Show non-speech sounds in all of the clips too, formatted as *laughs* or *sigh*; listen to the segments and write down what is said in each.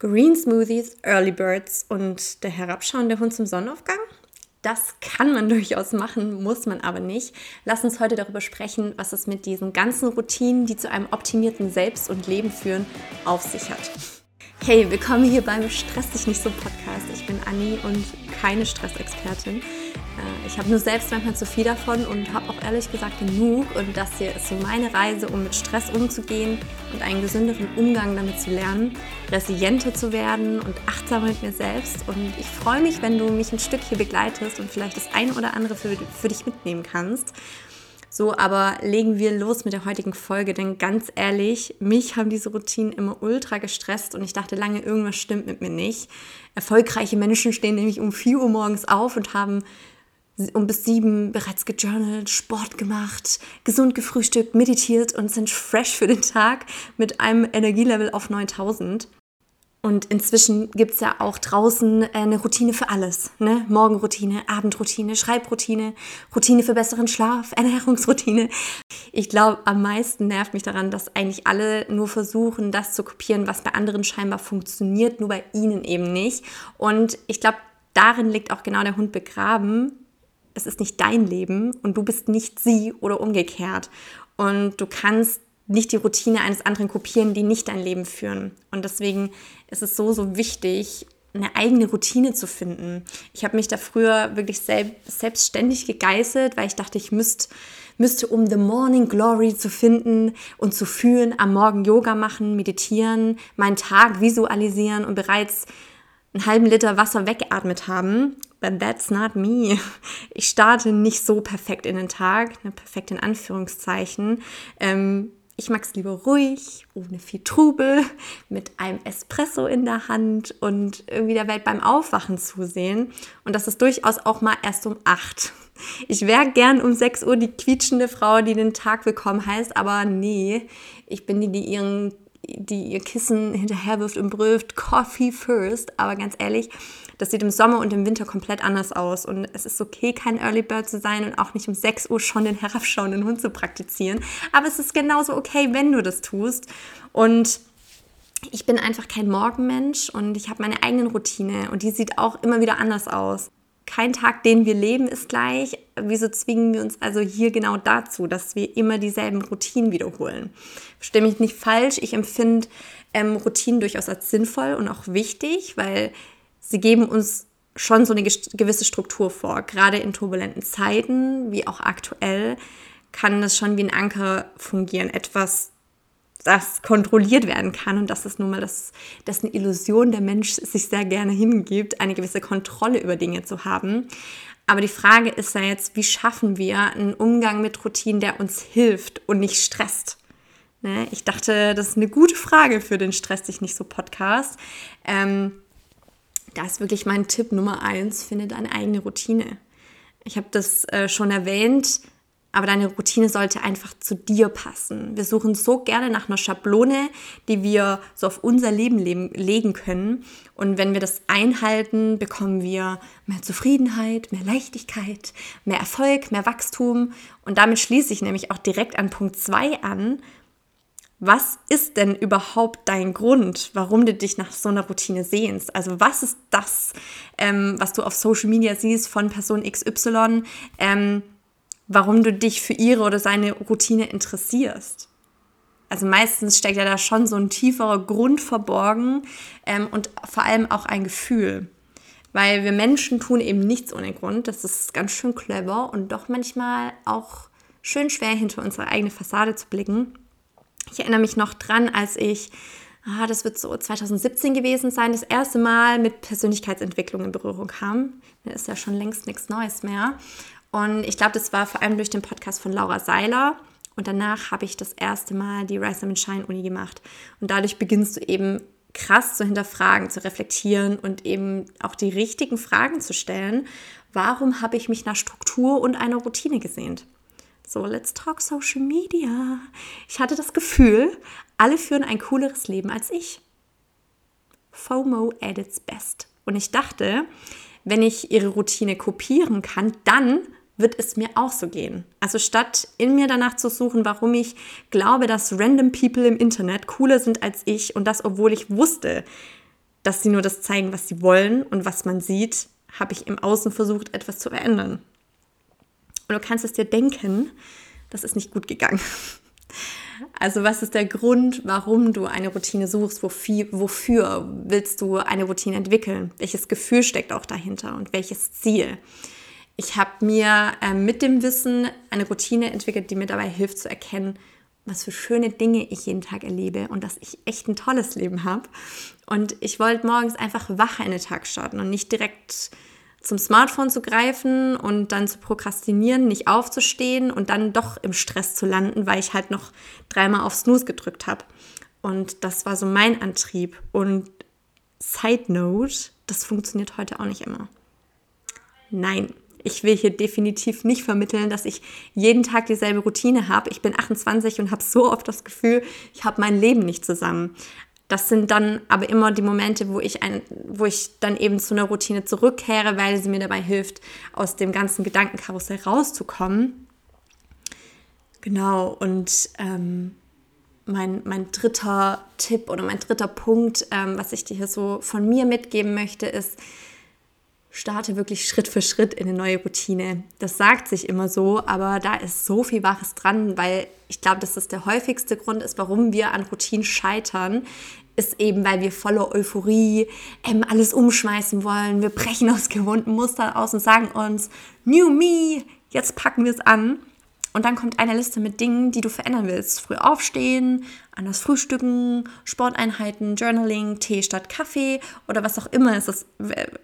Green Smoothies, Early Birds und der herabschauende Hund zum Sonnenaufgang? Das kann man *laughs* durchaus machen, muss man aber nicht. Lass uns heute darüber sprechen, was es mit diesen ganzen Routinen, die zu einem optimierten Selbst und Leben führen, auf sich hat. Hey, willkommen hier beim Stress dich nicht so Podcast. Ich bin Anni und keine Stressexpertin. Äh, ich habe nur selbst manchmal zu viel davon und habe auch ehrlich gesagt genug. Und das hier ist so meine Reise, um mit Stress umzugehen und einen gesünderen Umgang damit zu lernen, resilienter zu werden und achtsamer mit mir selbst. Und ich freue mich, wenn du mich ein Stück hier begleitest und vielleicht das ein oder andere für, für dich mitnehmen kannst. So, aber legen wir los mit der heutigen Folge, denn ganz ehrlich, mich haben diese Routinen immer ultra gestresst und ich dachte lange, irgendwas stimmt mit mir nicht. Erfolgreiche Menschen stehen nämlich um 4 Uhr morgens auf und haben um bis sieben bereits gejournalt, Sport gemacht, gesund gefrühstückt, meditiert und sind fresh für den Tag mit einem Energielevel auf 9000. Und inzwischen gibt es ja auch draußen eine Routine für alles. Ne? Morgenroutine, Abendroutine, Schreibroutine, Routine für besseren Schlaf, Ernährungsroutine. Ich glaube, am meisten nervt mich daran, dass eigentlich alle nur versuchen, das zu kopieren, was bei anderen scheinbar funktioniert, nur bei ihnen eben nicht. Und ich glaube, darin liegt auch genau der Hund begraben, es ist nicht dein Leben und du bist nicht sie oder umgekehrt. Und du kannst nicht die Routine eines anderen kopieren, die nicht dein Leben führen. Und deswegen ist es so, so wichtig, eine eigene Routine zu finden. Ich habe mich da früher wirklich selbst, selbstständig gegeißelt, weil ich dachte, ich müsste, müsste, um The Morning Glory zu finden und zu fühlen, am Morgen Yoga machen, meditieren, meinen Tag visualisieren und bereits einen halben Liter Wasser weggeatmet haben. But that's not me. Ich starte nicht so perfekt in den Tag, ne, perfekt in Anführungszeichen. Ähm, ich mag es lieber ruhig, ohne viel Trubel, mit einem Espresso in der Hand und irgendwie der Welt beim Aufwachen zusehen. Und das ist durchaus auch mal erst um acht. Ich wäre gern um 6 Uhr die quietschende Frau, die den Tag willkommen heißt, aber nee, ich bin die, die ihren die ihr Kissen hinterherwirft und brüllt, Coffee first. Aber ganz ehrlich, das sieht im Sommer und im Winter komplett anders aus. Und es ist okay, kein Early Bird zu sein und auch nicht um 6 Uhr schon den herabschauenden Hund zu praktizieren. Aber es ist genauso okay, wenn du das tust. Und ich bin einfach kein Morgenmensch und ich habe meine eigene Routine und die sieht auch immer wieder anders aus kein Tag, den wir leben, ist gleich. Wieso zwingen wir uns also hier genau dazu, dass wir immer dieselben Routinen wiederholen? Verstehe mich nicht falsch, ich empfinde ähm, Routinen durchaus als sinnvoll und auch wichtig, weil sie geben uns schon so eine gewisse Struktur vor. Gerade in turbulenten Zeiten, wie auch aktuell, kann das schon wie ein Anker fungieren. Etwas, das kontrolliert werden kann. Und das ist nun mal das, das eine Illusion der Mensch sich sehr gerne hingibt, eine gewisse Kontrolle über Dinge zu haben. Aber die Frage ist ja jetzt, wie schaffen wir einen Umgang mit Routinen, der uns hilft und nicht stresst? Ne? Ich dachte, das ist eine gute Frage für den Stress dich nicht so Podcast. Ähm, da ist wirklich mein Tipp Nummer eins, finde deine eigene Routine. Ich habe das äh, schon erwähnt, aber deine Routine sollte einfach zu dir passen. Wir suchen so gerne nach einer Schablone, die wir so auf unser Leben legen können. Und wenn wir das einhalten, bekommen wir mehr Zufriedenheit, mehr Leichtigkeit, mehr Erfolg, mehr Wachstum. Und damit schließe ich nämlich auch direkt an Punkt 2 an. Was ist denn überhaupt dein Grund, warum du dich nach so einer Routine sehnst? Also was ist das, ähm, was du auf Social Media siehst von Person XY? Ähm, warum du dich für ihre oder seine Routine interessierst. Also meistens steckt ja da schon so ein tieferer Grund verborgen ähm, und vor allem auch ein Gefühl. Weil wir Menschen tun eben nichts ohne Grund. Das ist ganz schön clever und doch manchmal auch schön schwer hinter unsere eigene Fassade zu blicken. Ich erinnere mich noch dran, als ich, ah, das wird so 2017 gewesen sein, das erste Mal mit Persönlichkeitsentwicklung in Berührung kam. Das ist ja schon längst nichts Neues mehr. Und ich glaube, das war vor allem durch den Podcast von Laura Seiler. Und danach habe ich das erste Mal die Rise and Shine Uni gemacht. Und dadurch beginnst du eben krass zu hinterfragen, zu reflektieren und eben auch die richtigen Fragen zu stellen. Warum habe ich mich nach Struktur und einer Routine gesehnt? So, let's talk Social Media. Ich hatte das Gefühl, alle führen ein cooleres Leben als ich. FOMO at its best. Und ich dachte, wenn ich ihre Routine kopieren kann, dann wird es mir auch so gehen. Also statt in mir danach zu suchen, warum ich glaube, dass random people im Internet cooler sind als ich und das, obwohl ich wusste, dass sie nur das zeigen, was sie wollen und was man sieht, habe ich im Außen versucht, etwas zu verändern. Und du kannst es dir denken, das ist nicht gut gegangen. *laughs* Also was ist der Grund, warum du eine Routine suchst? Wofür, wofür willst du eine Routine entwickeln? Welches Gefühl steckt auch dahinter und welches Ziel? Ich habe mir äh, mit dem Wissen eine Routine entwickelt, die mir dabei hilft zu erkennen, was für schöne Dinge ich jeden Tag erlebe und dass ich echt ein tolles Leben habe. Und ich wollte morgens einfach wach in den Tag starten und nicht direkt zum Smartphone zu greifen und dann zu prokrastinieren, nicht aufzustehen und dann doch im Stress zu landen, weil ich halt noch dreimal auf Snooze gedrückt habe. Und das war so mein Antrieb. Und Side Note, das funktioniert heute auch nicht immer. Nein, ich will hier definitiv nicht vermitteln, dass ich jeden Tag dieselbe Routine habe. Ich bin 28 und habe so oft das Gefühl, ich habe mein Leben nicht zusammen. Das sind dann aber immer die Momente, wo ich, ein, wo ich dann eben zu einer Routine zurückkehre, weil sie mir dabei hilft, aus dem ganzen Gedankenkarussell rauszukommen. Genau, und ähm, mein, mein dritter Tipp oder mein dritter Punkt, ähm, was ich dir hier so von mir mitgeben möchte, ist, starte wirklich Schritt für Schritt in eine neue Routine. Das sagt sich immer so, aber da ist so viel Wahres dran, weil ich glaube, dass das der häufigste Grund ist, warum wir an Routinen scheitern, ist eben, weil wir voller Euphorie ähm, alles umschmeißen wollen. Wir brechen *laughs* aus gewohnten Mustern aus und sagen uns, New Me, jetzt packen wir es an. Und dann kommt eine Liste mit Dingen, die du verändern willst. Früh aufstehen, anders frühstücken, Sporteinheiten, Journaling, Tee statt Kaffee oder was auch immer es ist,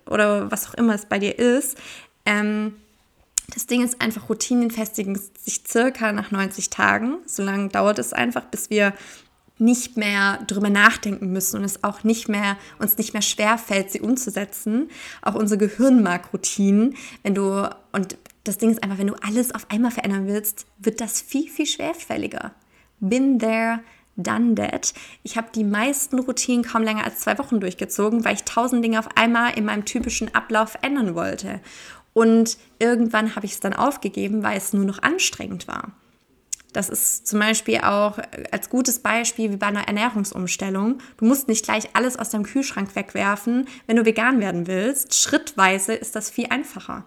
oder was auch immer es bei dir ist. Ähm, das Ding ist einfach, Routinen festigen sich circa nach 90 Tagen. So lange dauert es einfach, bis wir nicht mehr drüber nachdenken müssen und es auch nicht mehr, uns nicht mehr schwer fällt, sie umzusetzen. Auch unser Gehirn mag Routinen. Wenn du, und das Ding ist einfach, wenn du alles auf einmal verändern willst, wird das viel, viel schwerfälliger. Been there, done that. Ich habe die meisten Routinen kaum länger als zwei Wochen durchgezogen, weil ich tausend Dinge auf einmal in meinem typischen Ablauf ändern wollte. Und irgendwann habe ich es dann aufgegeben, weil es nur noch anstrengend war. Das ist zum Beispiel auch als gutes Beispiel wie bei einer Ernährungsumstellung. Du musst nicht gleich alles aus deinem Kühlschrank wegwerfen, wenn du vegan werden willst. Schrittweise ist das viel einfacher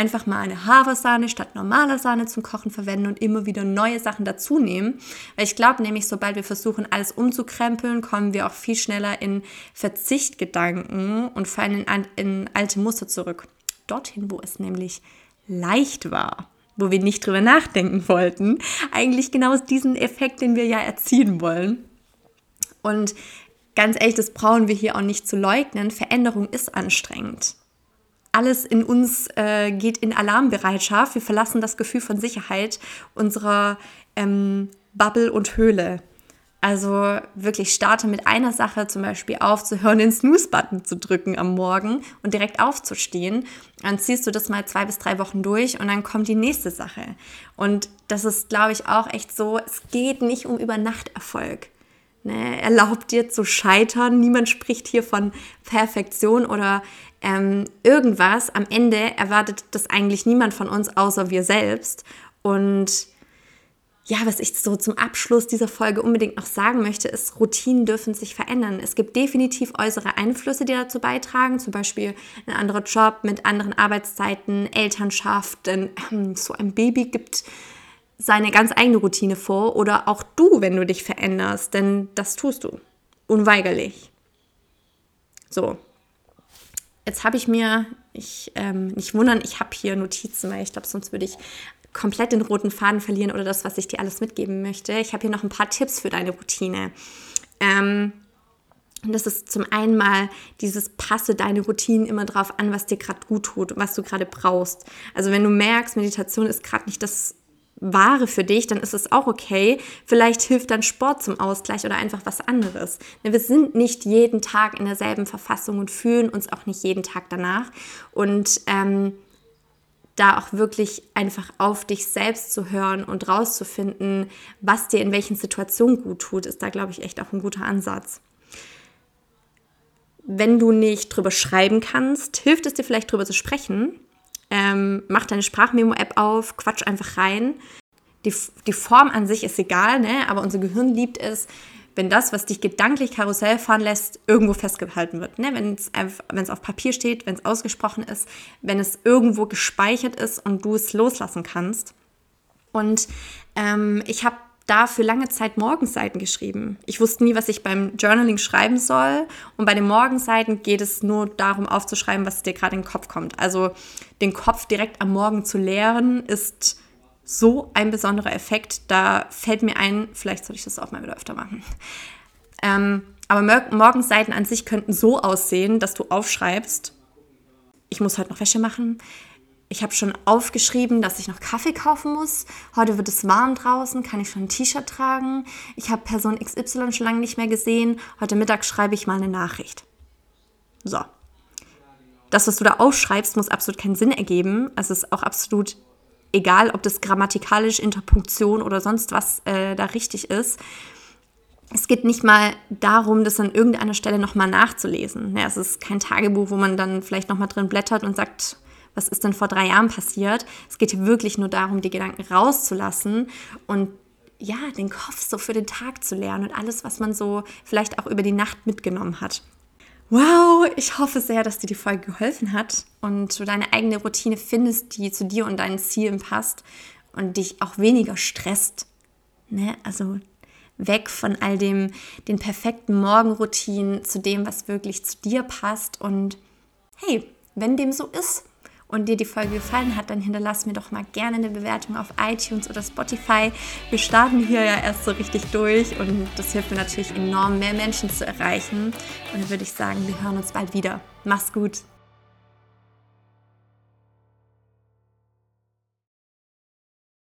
einfach mal eine Hafersahne statt normaler Sahne zum Kochen verwenden und immer wieder neue Sachen dazu nehmen. Weil ich glaube nämlich, sobald wir versuchen, alles umzukrempeln, kommen wir auch viel schneller in Verzichtgedanken und fallen in, in alte Muster zurück. Dorthin, wo es nämlich leicht war wo wir nicht drüber nachdenken wollten. Eigentlich genau diesen Effekt, den wir ja erzielen wollen. Und ganz ehrlich, das brauchen wir hier auch nicht zu leugnen. Veränderung ist anstrengend alles in uns äh, geht in Alarmbereitschaft. Wir verlassen das Gefühl von Sicherheit unserer ähm, Bubble und Höhle. Also wirklich starte mit einer Sache zum Beispiel aufzuhören, den Snooze-Button zu drücken am Morgen und direkt aufzustehen. Dann ziehst du das mal zwei bis drei Wochen durch und dann kommt die nächste Sache. Und das ist, glaube ich, auch echt so, es geht nicht um Übernachterfolg. Ne? Erlaubt dir zu scheitern. Niemand spricht hier von Perfektion oder ähm, irgendwas. Am Ende erwartet das eigentlich niemand von uns, außer wir selbst. Und ja, was ich so zum Abschluss dieser Folge unbedingt noch sagen möchte, ist, Routinen dürfen sich verändern. Es gibt definitiv äußere Einflüsse, die dazu beitragen, zum Beispiel ein anderer Job mit anderen Arbeitszeiten, Elternschaft, denn ähm, so ein Baby gibt seine ganz eigene Routine vor oder auch du, wenn du dich veränderst, denn das tust du unweigerlich. So, Jetzt habe ich mir, ich ähm, nicht wundern, ich habe hier Notizen, weil ich glaube, sonst würde ich komplett den roten Faden verlieren oder das, was ich dir alles mitgeben möchte. Ich habe hier noch ein paar Tipps für deine Routine. Ähm, und das ist zum einen mal dieses passe deine Routinen immer drauf an, was dir gerade gut tut, was du gerade brauchst. Also wenn du merkst, Meditation ist gerade nicht das Ware für dich, dann ist es auch okay. Vielleicht hilft dann Sport zum Ausgleich oder einfach was anderes. Wir sind nicht jeden Tag in derselben Verfassung und fühlen uns auch nicht jeden Tag danach. Und ähm, da auch wirklich einfach auf dich selbst zu hören und rauszufinden, was dir in welchen Situationen gut tut, ist da, glaube ich, echt auch ein guter Ansatz. Wenn du nicht drüber schreiben kannst, hilft es dir vielleicht drüber zu sprechen ähm, mach deine Sprachmemo-App auf, quatsch einfach rein. Die, die Form an sich ist egal, ne? aber unser Gehirn liebt es, wenn das, was dich gedanklich Karussell fahren lässt, irgendwo festgehalten wird. Ne? Wenn es auf Papier steht, wenn es ausgesprochen ist, wenn es irgendwo gespeichert ist und du es loslassen kannst. Und ähm, ich habe da für lange Zeit Morgenseiten geschrieben. Ich wusste nie, was ich beim Journaling schreiben soll. Und bei den Morgenseiten geht es nur darum, aufzuschreiben, was dir gerade in den Kopf kommt. Also den Kopf direkt am Morgen zu leeren, ist so ein besonderer Effekt. Da fällt mir ein, vielleicht sollte ich das auch mal wieder öfter machen. Ähm, aber Morgenseiten an sich könnten so aussehen, dass du aufschreibst, ich muss heute noch Wäsche machen, ich habe schon aufgeschrieben, dass ich noch Kaffee kaufen muss. Heute wird es warm draußen, kann ich schon ein T-Shirt tragen. Ich habe Person XY schon lange nicht mehr gesehen. Heute Mittag schreibe ich mal eine Nachricht. So. Das, was du da aufschreibst, muss absolut keinen Sinn ergeben. Es ist auch absolut egal, ob das grammatikalisch, Interpunktion oder sonst was äh, da richtig ist. Es geht nicht mal darum, das an irgendeiner Stelle nochmal nachzulesen. Ja, es ist kein Tagebuch, wo man dann vielleicht nochmal drin blättert und sagt, was ist denn vor drei Jahren passiert. Es geht hier wirklich nur darum, die Gedanken rauszulassen und ja, den Kopf so für den Tag zu lernen und alles, was man so vielleicht auch über die Nacht mitgenommen hat. Wow, ich hoffe sehr, dass dir die Folge geholfen hat und du deine eigene Routine findest, die zu dir und deinen Zielen passt und dich auch weniger stresst. Ne? Also weg von all dem, den perfekten Morgenroutinen zu dem, was wirklich zu dir passt. Und hey, wenn dem so ist, und dir die Folge gefallen hat, dann hinterlass mir doch mal gerne eine Bewertung auf iTunes oder Spotify. Wir starten hier ja erst so richtig durch und das hilft mir natürlich enorm, mehr Menschen zu erreichen. Und dann würde ich sagen, wir hören uns bald wieder. Mach's gut.